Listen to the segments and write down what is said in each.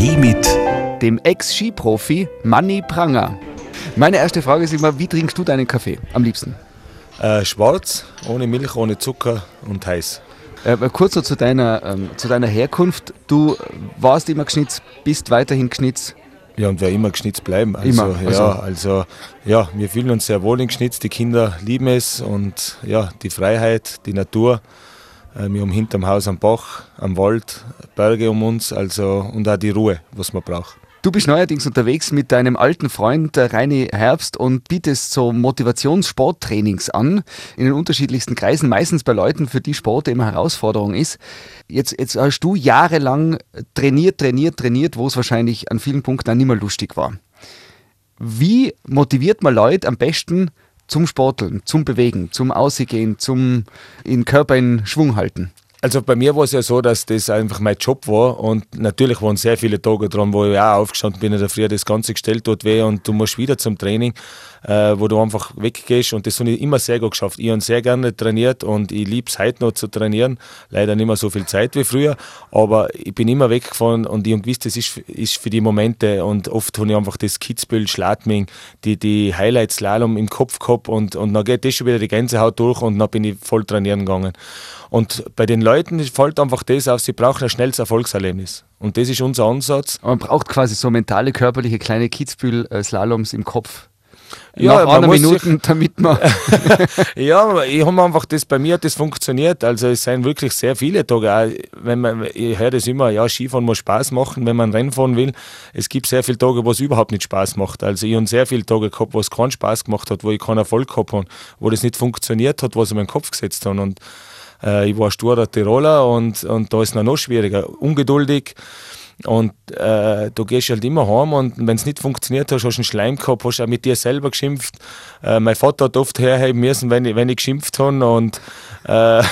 Kaffee mit dem Ex-Skiprofi Manni Pranger. Meine erste Frage ist immer, wie trinkst du deinen Kaffee am liebsten? Äh, schwarz, ohne Milch, ohne Zucker und heiß. Äh, kurz so zu deiner, ähm, zu deiner Herkunft. Du warst immer geschnitzt, bist weiterhin geschnitzt. Ja, und wer immer geschnitzt bleiben. Also, Immer, also- Ja, also ja, wir fühlen uns sehr wohl in Geschnitz. Die Kinder lieben es und ja, die Freiheit, die Natur. Äh, Wir haben hinterm Haus am Bach, am Wald, Berge um uns, also und auch die Ruhe, was man braucht. Du bist neuerdings unterwegs mit deinem alten Freund äh, Reini Herbst und bietest so Motivationssporttrainings an in den unterschiedlichsten Kreisen, meistens bei Leuten, für die Sport immer Herausforderung ist. Jetzt, jetzt hast du jahrelang trainiert, trainiert, trainiert, wo es wahrscheinlich an vielen Punkten dann nicht mehr lustig war. Wie motiviert man Leute am besten zum Sporteln, zum Bewegen, zum Ausgehen, zum in Körper in Schwung halten? Also bei mir war es ja so, dass das einfach mein Job war und natürlich waren sehr viele Tage dran, wo ich auch aufgestanden bin in der Früh, das Ganze gestellt tut weh und du musst wieder zum Training, äh, wo du einfach weggehst und das habe ich immer sehr gut geschafft. Ich habe sehr gerne trainiert und ich liebe es heute noch zu trainieren, leider nicht mehr so viel Zeit wie früher, aber ich bin immer weggefahren und ich habe gewusst, das ist, ist für die Momente und oft habe ich einfach das Kitzbühel, Schladming, die, die Highlights Slalom im Kopf gehabt und, und dann geht das schon wieder die Gänsehaut durch und dann bin ich voll trainieren gegangen. Und bei den Leuten fällt einfach das auf, sie brauchen ein schnelles Erfolgserlebnis. Und das ist unser Ansatz. Man braucht quasi so mentale, körperliche kleine Kitzbühel-Slaloms im Kopf. Ja, Nach einer muss Minute, damit man. Ja, ich habe einfach das, bei mir hat das funktioniert. Also es sind wirklich sehr viele Tage. Auch wenn man, ich höre das immer, ja, Skifahren muss Spaß machen, wenn man Rennen fahren will. Es gibt sehr viele Tage, wo es überhaupt nicht Spaß macht. Also ich habe sehr viele Tage gehabt, wo es keinen Spaß gemacht hat, wo ich keinen Erfolg gehabt habe, wo das nicht funktioniert hat, was ich mir in den Kopf gesetzt habe. Und ich war sturer Tiroler und, und da ist es noch schwieriger. Ungeduldig. Und äh, du gehst halt immer heim und wenn es nicht funktioniert hast, hast du einen Schleim gehabt, hast auch mit dir selber geschimpft. Äh, mein Vater hat oft herheben müssen, wenn ich, wenn ich geschimpft habe und äh, äh,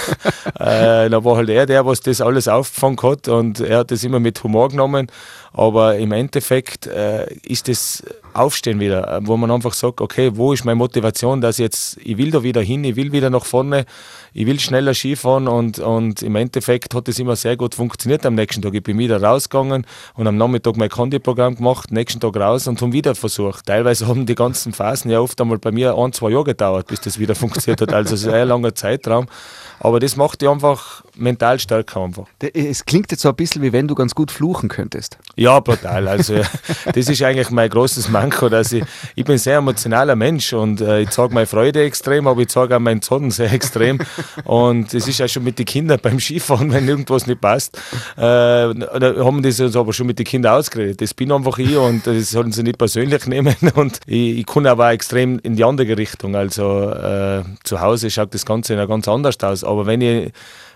da war halt er der, was das alles aufgefangen hat und er hat das immer mit Humor genommen. Aber im Endeffekt äh, ist das Aufstehen wieder, äh, wo man einfach sagt, okay, wo ist meine Motivation, dass ich jetzt, ich will da wieder hin, ich will wieder nach vorne, ich will schneller Skifahren und, und im Endeffekt hat das immer sehr gut funktioniert am nächsten Tag. Ich bin wieder rausgegangen und am Nachmittag mein Kondiprogramm gemacht, nächsten Tag raus und haben wieder versucht. Teilweise haben die ganzen Phasen ja oft einmal bei mir ein, zwei Jahre gedauert, bis das wieder funktioniert hat. Also es sehr langer Zeitraum. Aber das macht dich einfach mental stärker einfach. Es klingt jetzt so ein bisschen, wie wenn du ganz gut fluchen könntest. Ja, brutal. Also das ist eigentlich mein großes Manko, dass ich, ich bin ein sehr emotionaler Mensch und äh, ich zeige meine Freude extrem, aber ich zeige auch meinen Zorn sehr extrem. Und das ist ja schon mit den Kindern beim Skifahren, wenn irgendwas nicht passt, äh, da haben die uns aber schon mit den Kindern ausgeredet. Das bin einfach ich und das sollen sie nicht persönlich nehmen. Und ich, ich kann aber extrem in die andere Richtung. Also äh, zu Hause schaut das Ganze ja ganz anders aus. Aber wenn ich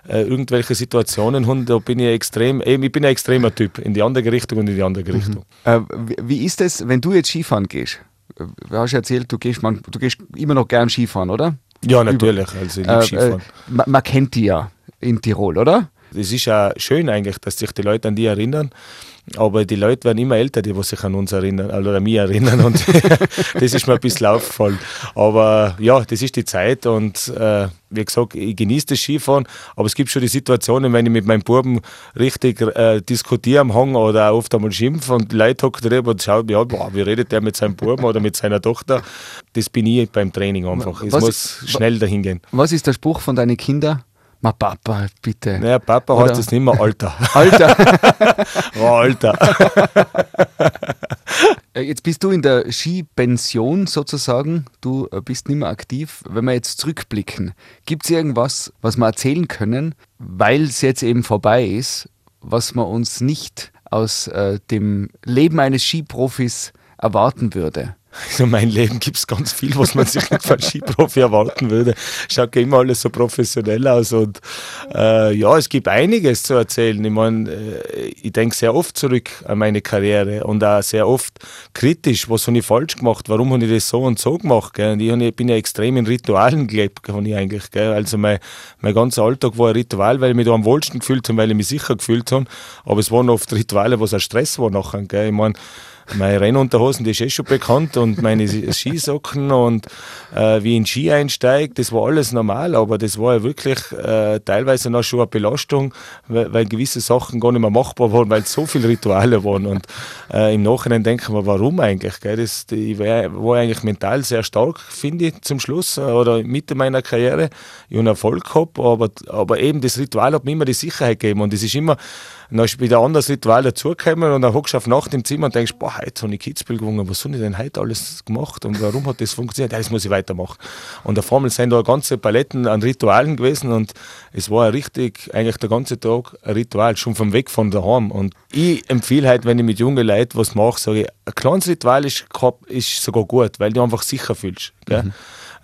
äh, irgendwelche Situationen habe, da bin ich extrem, eben, ich bin ein extremer Typ, in die andere Richtung und in die andere Richtung. Äh, wie- ist es, wenn du jetzt Skifahren gehst? Du hast ja erzählt, du gehst, man, du gehst immer noch gern Skifahren, oder? Ja, natürlich. Also ich liebe Äh, äh, Skifahren. man, man kennt die ja in Tirol, oder? Es ist ja schön eigentlich, dass sich die Leute an die erinnern. Aber die Leute werden immer älter, die was sich an uns erinnern, also an mich erinnern. Und das ist mir ein bisschen aufgefallen. Aber ja, das ist die Zeit und äh, wie gesagt, ich genieße das Skifahren. Aber es gibt schon die Situationen, wenn ich mit meinem Buben richtig äh, diskutiere am Hang oder oft einmal schimpfe und die Leute hocken drüber und schauen, ja, boah, wie redet der mit seinem Buben oder mit seiner Tochter. Das bin ich beim Training einfach. Es Was- muss schnell dahin gehen. Was ist der Spruch von deinen Kindern? Ma Papa, bitte. Naja, Papa Oder- heißt das nicht mehr Alter. Alter, Oh, Alter. äh, jetzt bist du in der Skipension sozusagen. Du äh, bist nicht mehr aktiv. Wenn wir jetzt zurückblicken, gibt es irgendwas, was wir erzählen können, weil es jetzt eben vorbei ist, was man uns nicht aus äh, dem Leben eines Skiprofis erwarten würde? Also mein Leben gibt es ganz viel, was man sich nicht von Skiprofi erwarten würde. Schaut immer alles so professionell aus und äh, ja, es gibt einiges zu erzählen. Ich meine, äh, ich denke sehr oft zurück an meine Karriere und auch sehr oft kritisch, was habe ich falsch gemacht, warum habe ich das so und so gemacht. Gell? Und ich, bin ja extrem in Ritualen gelebt, kann ich eigentlich. Gell? Also mein, mein ganzer Alltag war ein Ritual, weil ich mich da am wohlsten gefühlt habe, weil ich mich sicher gefühlt habe. Aber es waren oft Rituale, was auch Stress war nachher. Gell? Ich meine, Meine Rennunterhosen, die ist eh schon bekannt und meine Skisocken und äh, wie ich in Ski einsteige, das war alles normal, aber das war ja wirklich äh, teilweise noch schon eine Belastung, weil, weil, gewisse Sachen gar nicht mehr machbar waren, weil so viele Rituale waren. Und äh, im Nachhinein denken wir, warum eigentlich? Gell? Das, ich war, war eigentlich mental sehr stark, finde ich, zum Schluss äh, oder Mitte meiner Karriere. Ich habe Erfolg gehabt, aber, aber eben das Ritual hat mir immer die Sicherheit gegeben und es ist immer dann ist wieder ein anderes Ritual dazugekommen und dann hockst du auf Nacht im Zimmer und denkst, boah, heute habe ich Kitzbühel gewonnen, was habe ich denn heute alles gemacht und warum hat das funktioniert? Ja, das muss ich weitermachen. Und auf einmal sind da ganze Paletten an Ritualen gewesen und es war richtig, eigentlich der ganze Tag ein Ritual, schon vom Weg von daheim. Und ich empfehle halt, wenn ich mit jungen Leuten was mache, sage ich, ein kleines Ritual ist, ist sogar gut, weil du einfach sicher fühlst. Mhm.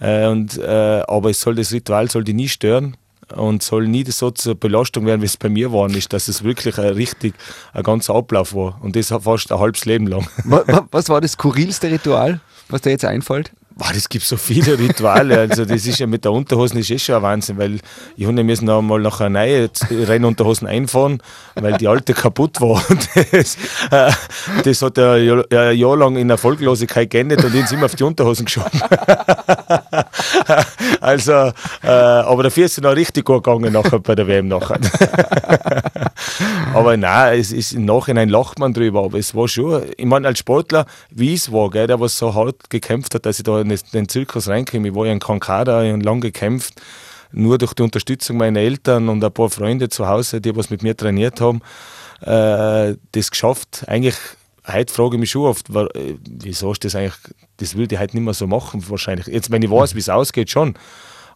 Äh, und, äh, aber es soll, das Ritual soll dich nie stören und soll nie so zur Belastung werden, wie es bei mir war, ist, dass es wirklich ein richtig ein ganzer Ablauf war und das fast ein halbes Leben lang. Was war das skurrilste Ritual, was dir jetzt einfällt? Boah, das gibt so viele Rituale. Also das ist ja mit der Unterhosen ist eh schon ein Wahnsinn, weil ich habe müssen noch mal nach einer neuen Rennunterhosen einfahren, weil die alte kaputt war. Das, äh, das hat er ein Jahr lang in Erfolglosigkeit geendet und ihn immer auf die Unterhosen geschoben. also, äh, aber dafür ist es noch richtig gut gegangen nachher bei der WM nachher. aber nein, es ist im Nachhinein lacht man drüber, aber es war schon, ich meine als Sportler, wie es war, gell, der was so hart gekämpft hat, dass ich da in den Zirkus reinkomme. Ich war ja in Kankada, ich habe lange gekämpft. Nur durch die Unterstützung meiner Eltern und ein paar Freunde zu Hause, die was mit mir trainiert haben, äh, das geschafft. Eigentlich, heute frage ich mich schon oft, war, äh, wieso ist das eigentlich, das würde ich heute nicht mehr so machen wahrscheinlich. Jetzt, wenn ich weiß, wie es ausgeht, schon.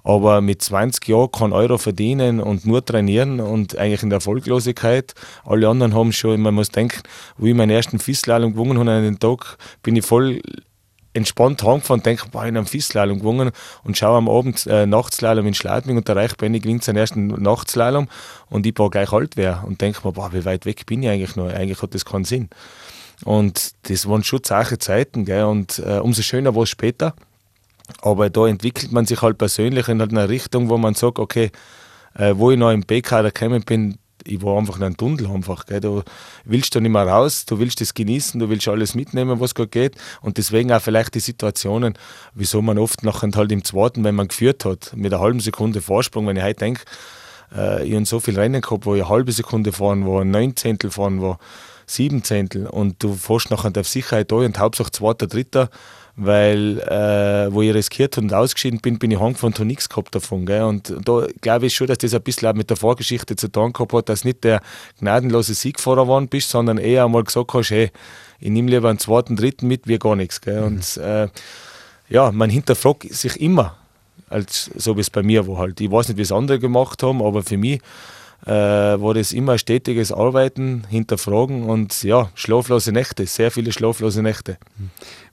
Aber mit 20 Jahren kein Euro verdienen und nur trainieren und eigentlich in der Erfolglosigkeit. Alle anderen haben schon, man muss denken, wo ich meinen ersten Fisslalom gewonnen habe an den Tag, bin ich voll entspannt heimgefahren und denke, boah, ich habe einen Fissslalom gewonnen und schaue am Abend äh, Nachtslalom in Schladming und der Reich Benny gewinnt seinen ersten Nachtslalom und ich war gleich alt wäre und denke mir, boah, wie weit weg bin ich eigentlich noch? Eigentlich hat das keinen Sinn. Und das waren schon zache Zeiten gell? und äh, umso schöner war es später. Aber da entwickelt man sich halt persönlich in eine Richtung, wo man sagt, okay, äh, wo ich noch im B-Kader gekommen bin, ich war einfach in einem Tunnel einfach. Gell. Du willst da nicht mehr raus, du willst das genießen, du willst alles mitnehmen, was gerade geht. Und deswegen auch vielleicht die Situationen, wieso man oft nachher halt im zweiten, wenn man geführt hat, mit einer halben Sekunde Vorsprung, wenn ich heute denke, äh, ich habe so viele Rennen gehabt, wo ich eine halbe Sekunde fahren war, neun Zehntel fahren war, sieben Zehntel und du fährst nachher auf Sicherheit da und Hauptsache zweiter, dritter weil äh, wo ich riskiert und ausgeschieden bin, bin ich heimgefahren und nichts gehabt davon. Gell? Und da glaube ich schon, dass das ein bisschen auch mit der Vorgeschichte zu tun gehabt hat, dass nicht der gnadenlose Siegfahrer geworden bist, sondern eher einmal gesagt hast, hey, ich nehme lieber einen zweiten, dritten mit, wie gar nichts. Gell? Mhm. Und äh, ja, man hinterfragt sich immer, als so wie es bei mir war halt. Ich weiß nicht, wie es andere gemacht haben, aber für mich war das immer stetiges Arbeiten, hinterfragen und ja, schlaflose Nächte, sehr viele schlaflose Nächte.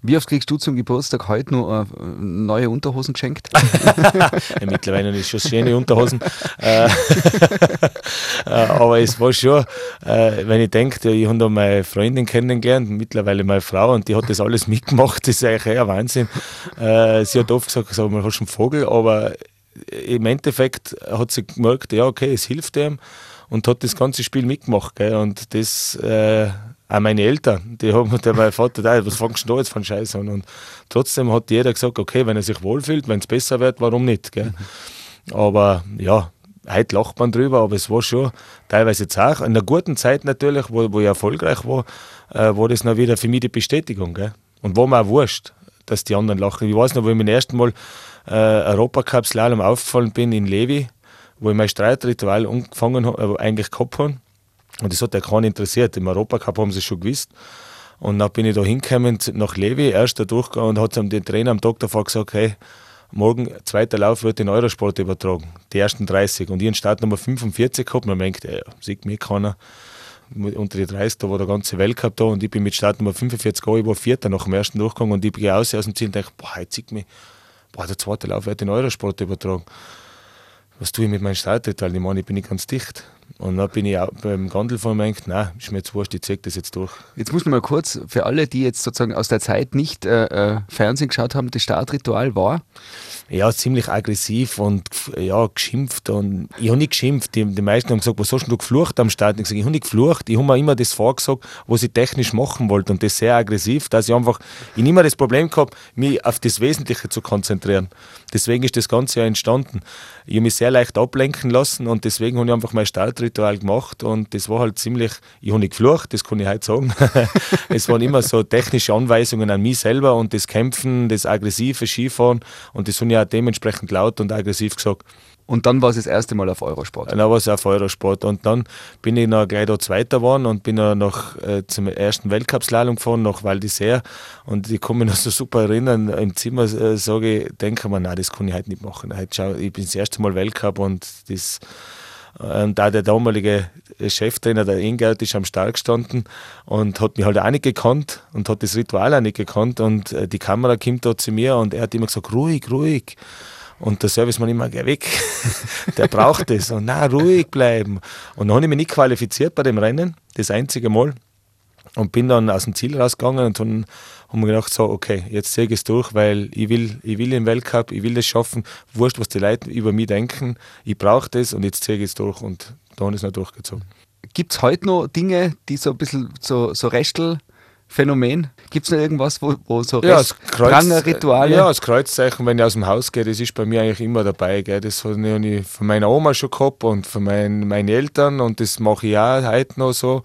Wie oft kriegst du zum Geburtstag heute noch äh, neue Unterhosen geschenkt? ja, mittlerweile ist schon schöne Unterhosen. Äh, äh, aber es war schon, äh, wenn ich denke, ich habe da meine Freundin kennengelernt, mittlerweile meine Frau, und die hat das alles mitgemacht, das ist eigentlich eher Wahnsinn. Äh, sie hat oft gesagt, sag mal, hast du einen Vogel, aber im Endeffekt hat sie gemerkt, ja, okay, es hilft ihm und hat das ganze Spiel mitgemacht. Gell? Und das, äh, auch meine Eltern, die haben, der mein Vater, da, was fangst du da jetzt von Scheiß an? Und trotzdem hat jeder gesagt, okay, wenn er sich wohlfühlt, wenn es besser wird, warum nicht? Gell? Aber ja, heute lacht man drüber, aber es war schon teilweise auch In einer guten Zeit natürlich, wo, wo ich erfolgreich war, äh, war das noch wieder für mich die Bestätigung. Gell? Und war mir auch wurscht, dass die anderen lachen. Ich weiß noch, wo ich mein erstes Mal äh, Europacup-Slalom aufgefallen bin in Levi, wo ich mein Streitritual angefangen habe, äh, eigentlich gehabt habe. Und das hat ja keinen interessiert. Im Europacup haben sie schon gewusst. Und dann bin ich da hingekommen nach Levi, erster Durchgang, und hat den Trainer am Tag davor gesagt, hey, morgen, zweiter Lauf wird in Eurosport übertragen, die ersten 30. Und ich einen Startnummer 45 gehabt, man denkt, ja, sieht mich keiner. Unter die 30, da war der ganze Weltcup da und ich bin mit Startnummer 45 gegangen, ich war Vierter nach dem ersten Durchgang und ich gehe aus, aus dem Ziel und denke, boah, jetzt sieht mich boah, der zweite Lauf wird in Eurosport übertragen. Was tue ich mit meinem Starttritt? Ich meine, ich bin nicht ganz dicht. Und dann bin ich auch beim Gondelfahren gedacht, nein, ist mir jetzt wurscht, ich zeig das jetzt durch. Jetzt muss man mal kurz, für alle, die jetzt sozusagen aus der Zeit nicht äh, äh Fernsehen geschaut haben, das Startritual war? ja, ziemlich aggressiv und ja, geschimpft. Und ich habe nicht geschimpft. Die, die meisten haben gesagt, was hast du geflucht am Start? Ich, gesagt, ich habe nicht geflucht. Ich habe mir immer das vorgesagt, was ich technisch machen wollte. Und das sehr aggressiv, dass ich einfach, ich immer das Problem gehabt, mich auf das Wesentliche zu konzentrieren. Deswegen ist das Ganze ja entstanden. Ich habe mich sehr leicht ablenken lassen und deswegen habe ich einfach mein Startritual gemacht und das war halt ziemlich, ich habe nicht geflucht, das kann ich heute sagen. es waren immer so technische Anweisungen an mich selber und das Kämpfen, das aggressive Skifahren und das habe ich auch dementsprechend laut und aggressiv gesagt. Und dann war es das erste Mal auf Eurosport. Dann war es auf Eurosport. Und dann bin ich noch gleich da Zweiter geworden und bin dann noch äh, zum ersten Weltcup-Slalom gefahren, nach Val d'Isère. Und ich kann mich noch so super erinnern, im Zimmer äh, sage ich, denke mir, nein, das kann ich heute nicht machen. Heute schau, ich bin das erste Mal Weltcup und das und da der damalige Cheftrainer, der Engert, ist am Start gestanden und hat mich halt auch nicht gekannt und hat das Ritual auch nicht gekannt. Und äh, die Kamera kommt da zu mir und er hat immer gesagt, ruhig, ruhig. Und der Servicemann immer, geh weg, der braucht es. Und na, ruhig bleiben. Und dann habe ich mich nicht qualifiziert bei dem Rennen, das einzige Mal. Und bin dann aus dem Ziel rausgegangen und dann haben wir gedacht, so, okay, jetzt ziehe ich es durch, weil ich will, ich will den Weltcup, ich will das schaffen. Wurscht, was die Leute über mich denken. Ich brauche das und jetzt ziehe ich es durch. Und dann ist es noch durchgezogen. Gibt es heute noch Dinge, die so ein bisschen so, so Restel Phänomen? Gibt es noch irgendwas, wo, wo so ja, das Kreuz, Rituale? Ja, das Kreuzzeichen, wenn ich aus dem Haus gehe, das ist bei mir eigentlich immer dabei. Gell. Das habe ich von meiner Oma schon gehabt und von meinen, meinen Eltern und das mache ich auch heute noch so.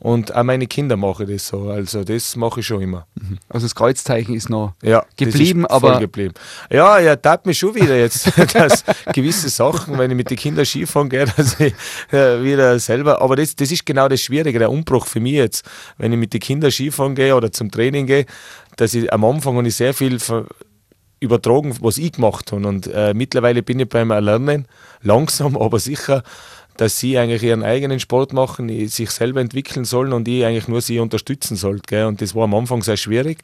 Und auch meine Kinder machen das so. Also das mache ich schon immer. Mhm. Also das Kreuzzeichen ist noch ja, geblieben, aber. Geblieben. Ja, er tat mich schon wieder jetzt, dass gewisse Sachen, wenn ich mit den Kindern Skifahren gehe, dass ich äh, wieder selber. Aber das, das ist genau das Schwierige, der Umbruch für mich jetzt, wenn ich mit den Kindern Skifahren gehe oder zum Training gehe, dass ich am Anfang habe ich sehr viel übertragen, was ich gemacht habe. Und äh, mittlerweile bin ich beim Erlernen langsam, aber sicher dass sie eigentlich ihren eigenen Sport machen, sich selber entwickeln sollen und ich eigentlich nur sie unterstützen sollte. Und das war am Anfang sehr schwierig,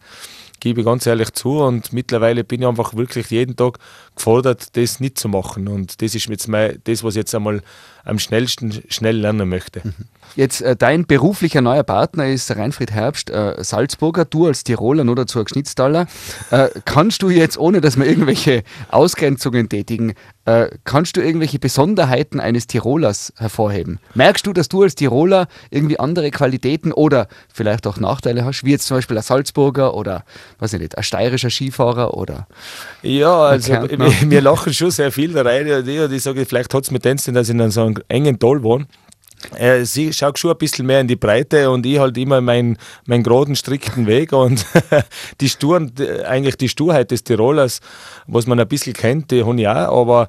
gebe ich ganz ehrlich zu. Und mittlerweile bin ich einfach wirklich jeden Tag gefordert, das nicht zu machen. Und das ist jetzt mein, das, was ich jetzt einmal am schnellsten schnell lernen möchte. Mhm. Jetzt äh, dein beruflicher neuer Partner ist Reinfried Herbst, äh, Salzburger, du als Tiroler, nur dazu Schnitztaler. Äh, kannst du jetzt, ohne dass wir irgendwelche Ausgrenzungen tätigen, äh, kannst du irgendwelche Besonderheiten eines Tirolers hervorheben? Merkst du, dass du als Tiroler irgendwie andere Qualitäten oder vielleicht auch Nachteile hast, wie jetzt zum Beispiel ein Salzburger oder, weiß ich nicht, ein steirischer Skifahrer oder. Ja, also wir, wir, lachen schon sehr viel da rein und ich, und ich sage, vielleicht hat es mit dem dass ich in so einem engen Tal wohne äh, sie schaut schon ein bisschen mehr in die Breite und ich halt immer meinen mein geraden, strikten Weg und die Sturen, eigentlich die Sturheit des Tirolers, was man ein bisschen kennt, die habe ich auch, aber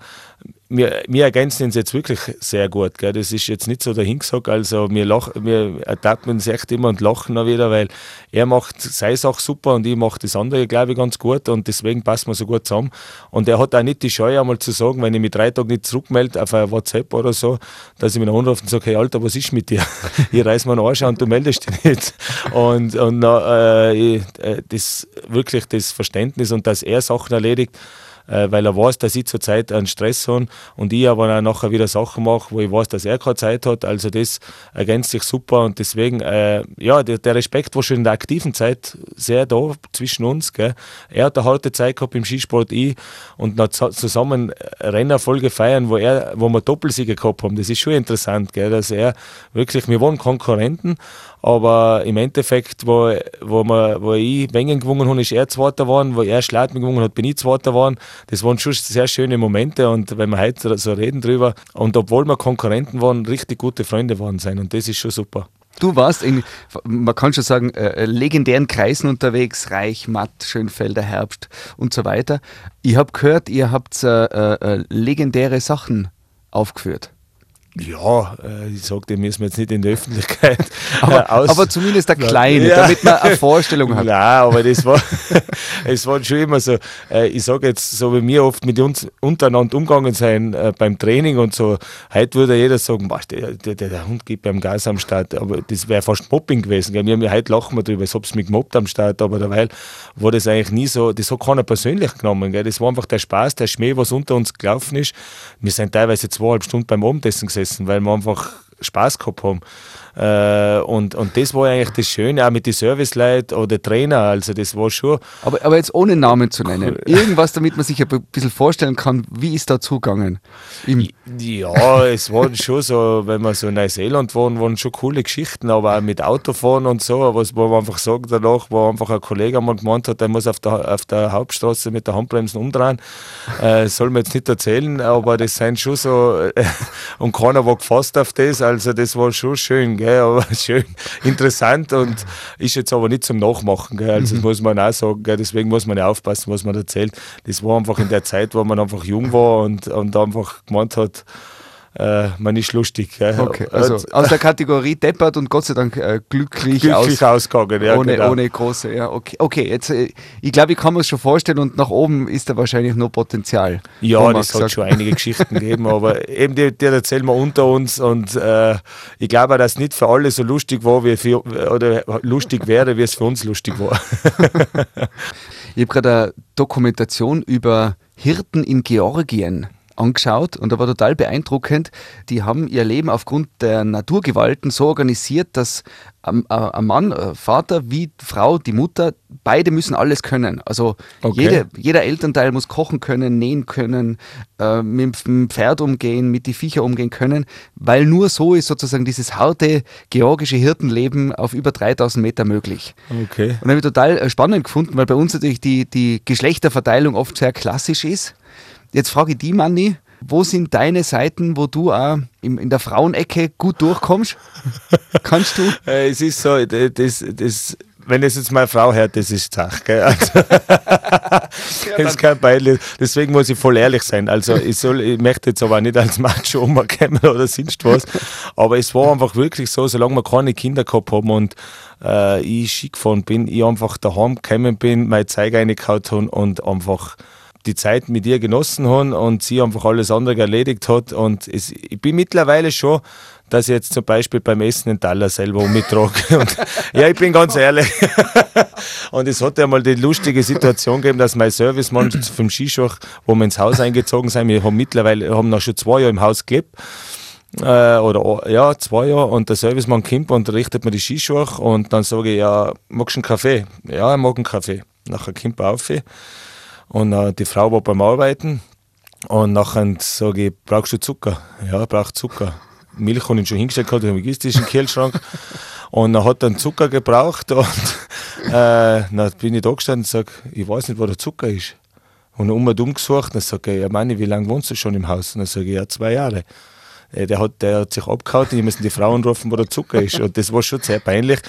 wir, wir ergänzen uns jetzt wirklich sehr gut. Gell? Das ist jetzt nicht so dahingesagt. Also wir, lach, wir ertappen uns echt immer und lachen auch wieder, weil er macht seine Sache super und ich mache das andere, glaube ich, ganz gut und deswegen passen wir so gut zusammen. Und er hat auch nicht die Scheu, einmal zu sagen, wenn ich mich drei Tage nicht zurückmelde auf ein WhatsApp oder so, dass ich mich anrufe und sage, hey Alter, was ist mit dir? Ich reiß mir einen Arsch und du meldest dich nicht. Und, und äh, das wirklich das Verständnis und dass er Sachen erledigt, äh, weil er weiß, dass ich zurzeit einen Stress habe und ich aber auch nachher wieder Sachen mache, wo ich weiß, dass er keine Zeit hat. Also das ergänzt sich super und deswegen, äh, ja, der, der, Respekt war schon in der aktiven Zeit sehr da zwischen uns. Gell. Er hat eine harte Zeit gehabt im Skisport, ich und noch zusammen Rennerfolge feiern, wo, er, wo wir Doppelsiege gehabt haben. Das ist schon interessant, gell, dass er wirklich, wir waren Konkurrenten, aber im Endeffekt, wo, wo, wir, wo ich Wengen gewonnen habe, ist er Zweiter geworden, wo er Schlaten gewonnen hat, bin ich Zweiter geworden. Das waren schon sehr schöne Momente und wenn wir heute so reden drüber und obwohl wir Konkurrenten waren, richtig gute Freunde waren sein und das ist schon super. Du warst in, man kann schon sagen, äh, legendären Kreisen unterwegs, Reich, Matt, Schönfelder, Herbst und so weiter. Ich habe gehört, ihr habt äh, äh, legendäre Sachen aufgeführt. Ja, äh, ich sage, den müssen wir jetzt nicht in der Öffentlichkeit aber, aus aber zumindest der kleine, ja. damit man eine Vorstellung hat. Nein, aber das war, es war schon immer so, äh, ich sage jetzt, so wie wir oft mit uns untereinander umgegangen sein äh, beim Training und so, heute würde jeder sagen, der, der, der, Hund geht beim Gas am Start, aber das wäre fast Mobbing gewesen. Gell? Wir haben ja heute lachen wir drüber, als ob es mich gemobbt am Start, aber derweil war das eigentlich nie so, das hat keiner persönlich genommen. Gell? Das war einfach der Spaß, der Schmäh, was unter uns gelaufen ist. Wir sind teilweise zweieinhalb Stunden beim Abendessen gesessen gesessen, weil wir einfach Spaß gehabt haben. Äh, und, und das war eigentlich das Schöne, auch mit den Serviceleuten oder Trainer, also das war schon. Aber, aber jetzt ohne Namen zu nennen, irgendwas, damit man sich ein bisschen vorstellen kann, wie ist da zugegangen? ja, es war schon so, wenn wir so in Neuseeland waren, waren schon coole Geschichten, aber auch mit Autofahren und so, was wo man einfach sagt danach, wo einfach ein Kollege einmal gemeint hat, der muss auf der, auf der Hauptstraße mit der Handbremse umdrehen, äh, soll man jetzt nicht erzählen, aber das sind schon so, und keiner war gefasst auf das, also das war schon schön, gell, aber schön interessant und ist jetzt aber nicht zum Nachmachen. Gell. Also mhm. das muss man auch sagen, gell. deswegen muss man ja aufpassen, was man erzählt. Das war einfach in der Zeit, wo man einfach jung war und, und einfach gemeint hat, äh, man ist lustig. Okay, also aus der Kategorie deppert und Gott sei Dank äh, glücklich, glücklich aus, ausgegangen. Ja, ohne, genau. ohne große, ja, okay. Okay, jetzt, äh, ich glaube, ich kann mir es schon vorstellen und nach oben ist da wahrscheinlich noch Potenzial. Ja, das hat schon einige Geschichten gegeben, aber eben die, die erzählen wir unter uns und äh, ich glaube, dass es nicht für alle so lustig war, wie für, oder lustig wäre, wie es für uns lustig war. ich habe gerade eine Dokumentation über Hirten in Georgien angeschaut und da war total beeindruckend. Die haben ihr Leben aufgrund der Naturgewalten so organisiert, dass ein, Mann, ein Vater wie Frau, die Mutter, beide müssen alles können. Also okay. jede, jeder Elternteil muss kochen können, nähen können, äh, mit dem Pferd umgehen, mit den Viecher umgehen können, weil nur so ist sozusagen dieses harte georgische Hirtenleben auf über 3000 Meter möglich. Okay. Und habe ich total äh, spannend gefunden, weil bei uns natürlich die, die Geschlechterverteilung oft sehr klassisch ist. Jetzt frage ich die, Manni, wo sind deine Seiten, wo du auch in der Frauenecke gut durchkommst? Kannst du? Äh, es ist so, das, das, wenn es jetzt meine Frau hört, das ist Zach. Also, das ist kein Beil. Deswegen muss ich voll ehrlich sein. Also ich, soll, ich möchte jetzt aber nicht als Macho umkommen oder sonst was. Aber es war einfach wirklich so, solange wir keine Kinder gehabt haben und äh, ich Ski gefahren bin, ich einfach daheim gekommen bin, meine Zeige reingehauen und einfach die Zeit mit ihr genossen haben und sie einfach alles andere erledigt hat. Und es, ich bin mittlerweile schon, dass ich jetzt zum Beispiel beim Essen den Taler selber umgetrage. ja, ich bin ganz ehrlich. und es hat ja mal die lustige Situation gegeben, dass mein Servicemann vom Skischach, wo wir ins Haus eingezogen sind, wir haben mittlerweile haben noch schon zwei Jahre im Haus gelebt. Äh, oder ja, zwei Jahre und der Servicemann kommt und richtet mir die Skischuhe und dann sage ich, ja, magst du einen Kaffee? Ja, ich mag einen Kaffee. Nachher kommt er auf und äh, die Frau war beim Arbeiten und nachher sage ich, brauchst du Zucker? Ja, ich brauche Zucker. Milch habe ich schon hingestellt gehabt, im logistischen Kühlschrank. und dann hat er Zucker gebraucht und äh, dann bin ich da gestanden und sage, ich weiß nicht, wo der Zucker ist. Und um und umgesucht, dann sage ja Manni, wie lange wohnst du schon im Haus? Und dann sage ich, ja, zwei Jahre. Äh, der hat, der hat sich abgehauen, die müssen die Frauen rufen, wo der Zucker ist. Und das war schon sehr peinlich.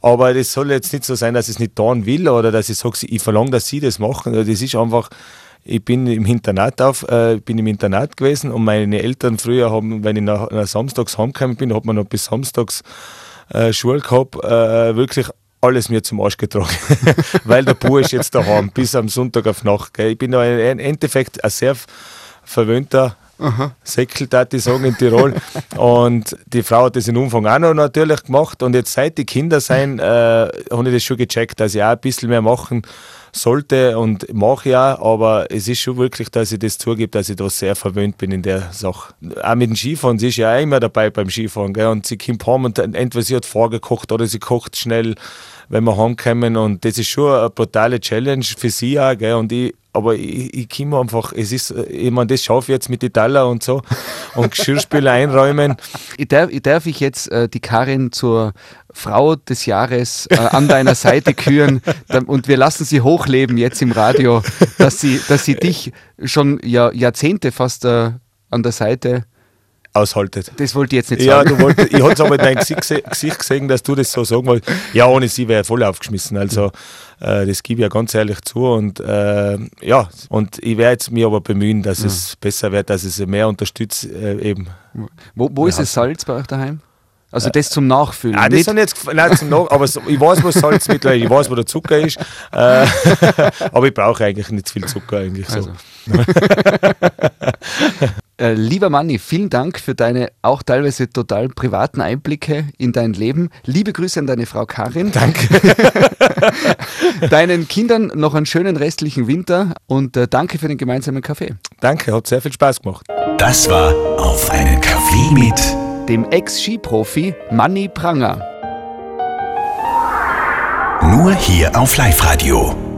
Aber das soll jetzt nicht so sein, dass ich es nicht tun will oder dass ich sage, ich verlange, dass sie das machen. Das ist einfach, ich bin im Internat auf, äh, bin im Internat gewesen und meine Eltern früher haben, wenn ich nach, nach samstags heimgekommen bin, hat man noch bis samstags äh, Schule gehabt, äh, wirklich alles mir zum Arsch getragen, weil der Bub ist jetzt daheim bis am Sonntag auf Nacht. Gell. Ich bin im Endeffekt ein sehr verwöhnter Säckel, darf ich sagen, in Tirol. und die Frau hat das in Umfang auch noch natürlich gemacht. Und jetzt seit die Kinder sein, äh, habe ich das schon gecheckt, dass ich auch ein bisschen mehr machen sollte und mache auch, aber es ist schon wirklich, dass ich das zugebe, dass ich da sehr verwöhnt bin in der Sache. Auch mit dem Skifahren, sie ist ja auch immer dabei beim Skifahren, gell? und sie kommt heim und entweder sie hat vorgekocht oder sie kocht schnell, wenn wir heimkommen und das ist schon eine brutale Challenge für sie auch, gell? und ich aber ich, ich komme einfach, es ist, ich meine, das schaffe ich jetzt mit Italia und so und Geschirrspüler einräumen. Ich darf, ich darf ich jetzt äh, die Karin zur Frau des Jahres äh, an deiner Seite küren und wir lassen sie hochleben jetzt im Radio, dass sie, dass sie dich schon Jahr, Jahrzehnte fast äh, an der Seite aushaltet. Das wollte ich jetzt nicht sagen. Ja, du wolltest, ich habe es aber in deinem Gesicht gesehen, dass du das so sagen wolltest. Ja, ohne sie wäre voll aufgeschmissen. Also äh, das gebe ich ja ganz ehrlich zu. Und äh, ja, und ich werde jetzt mich aber bemühen, dass ja. es besser wird, dass es mehr unterstützt äh, eben. Wo, wo ist das Salz bei euch daheim? Also das zum Nachfüllen. Ah, das sind jetzt, nein, zum Nach aber ich weiß, wo Salz mittlerweile, ich weiß, wo der Zucker ist. Äh, aber ich brauche eigentlich nicht viel Zucker eigentlich so. Also. Äh, lieber Manni, vielen Dank für deine auch teilweise total privaten Einblicke in dein Leben. Liebe Grüße an deine Frau Karin. Danke. Deinen Kindern noch einen schönen restlichen Winter und äh, danke für den gemeinsamen Kaffee. Danke, hat sehr viel Spaß gemacht. Das war Auf einen Kaffee mit dem Ex-Skiprofi Manny Pranger. Nur hier auf Live-Radio.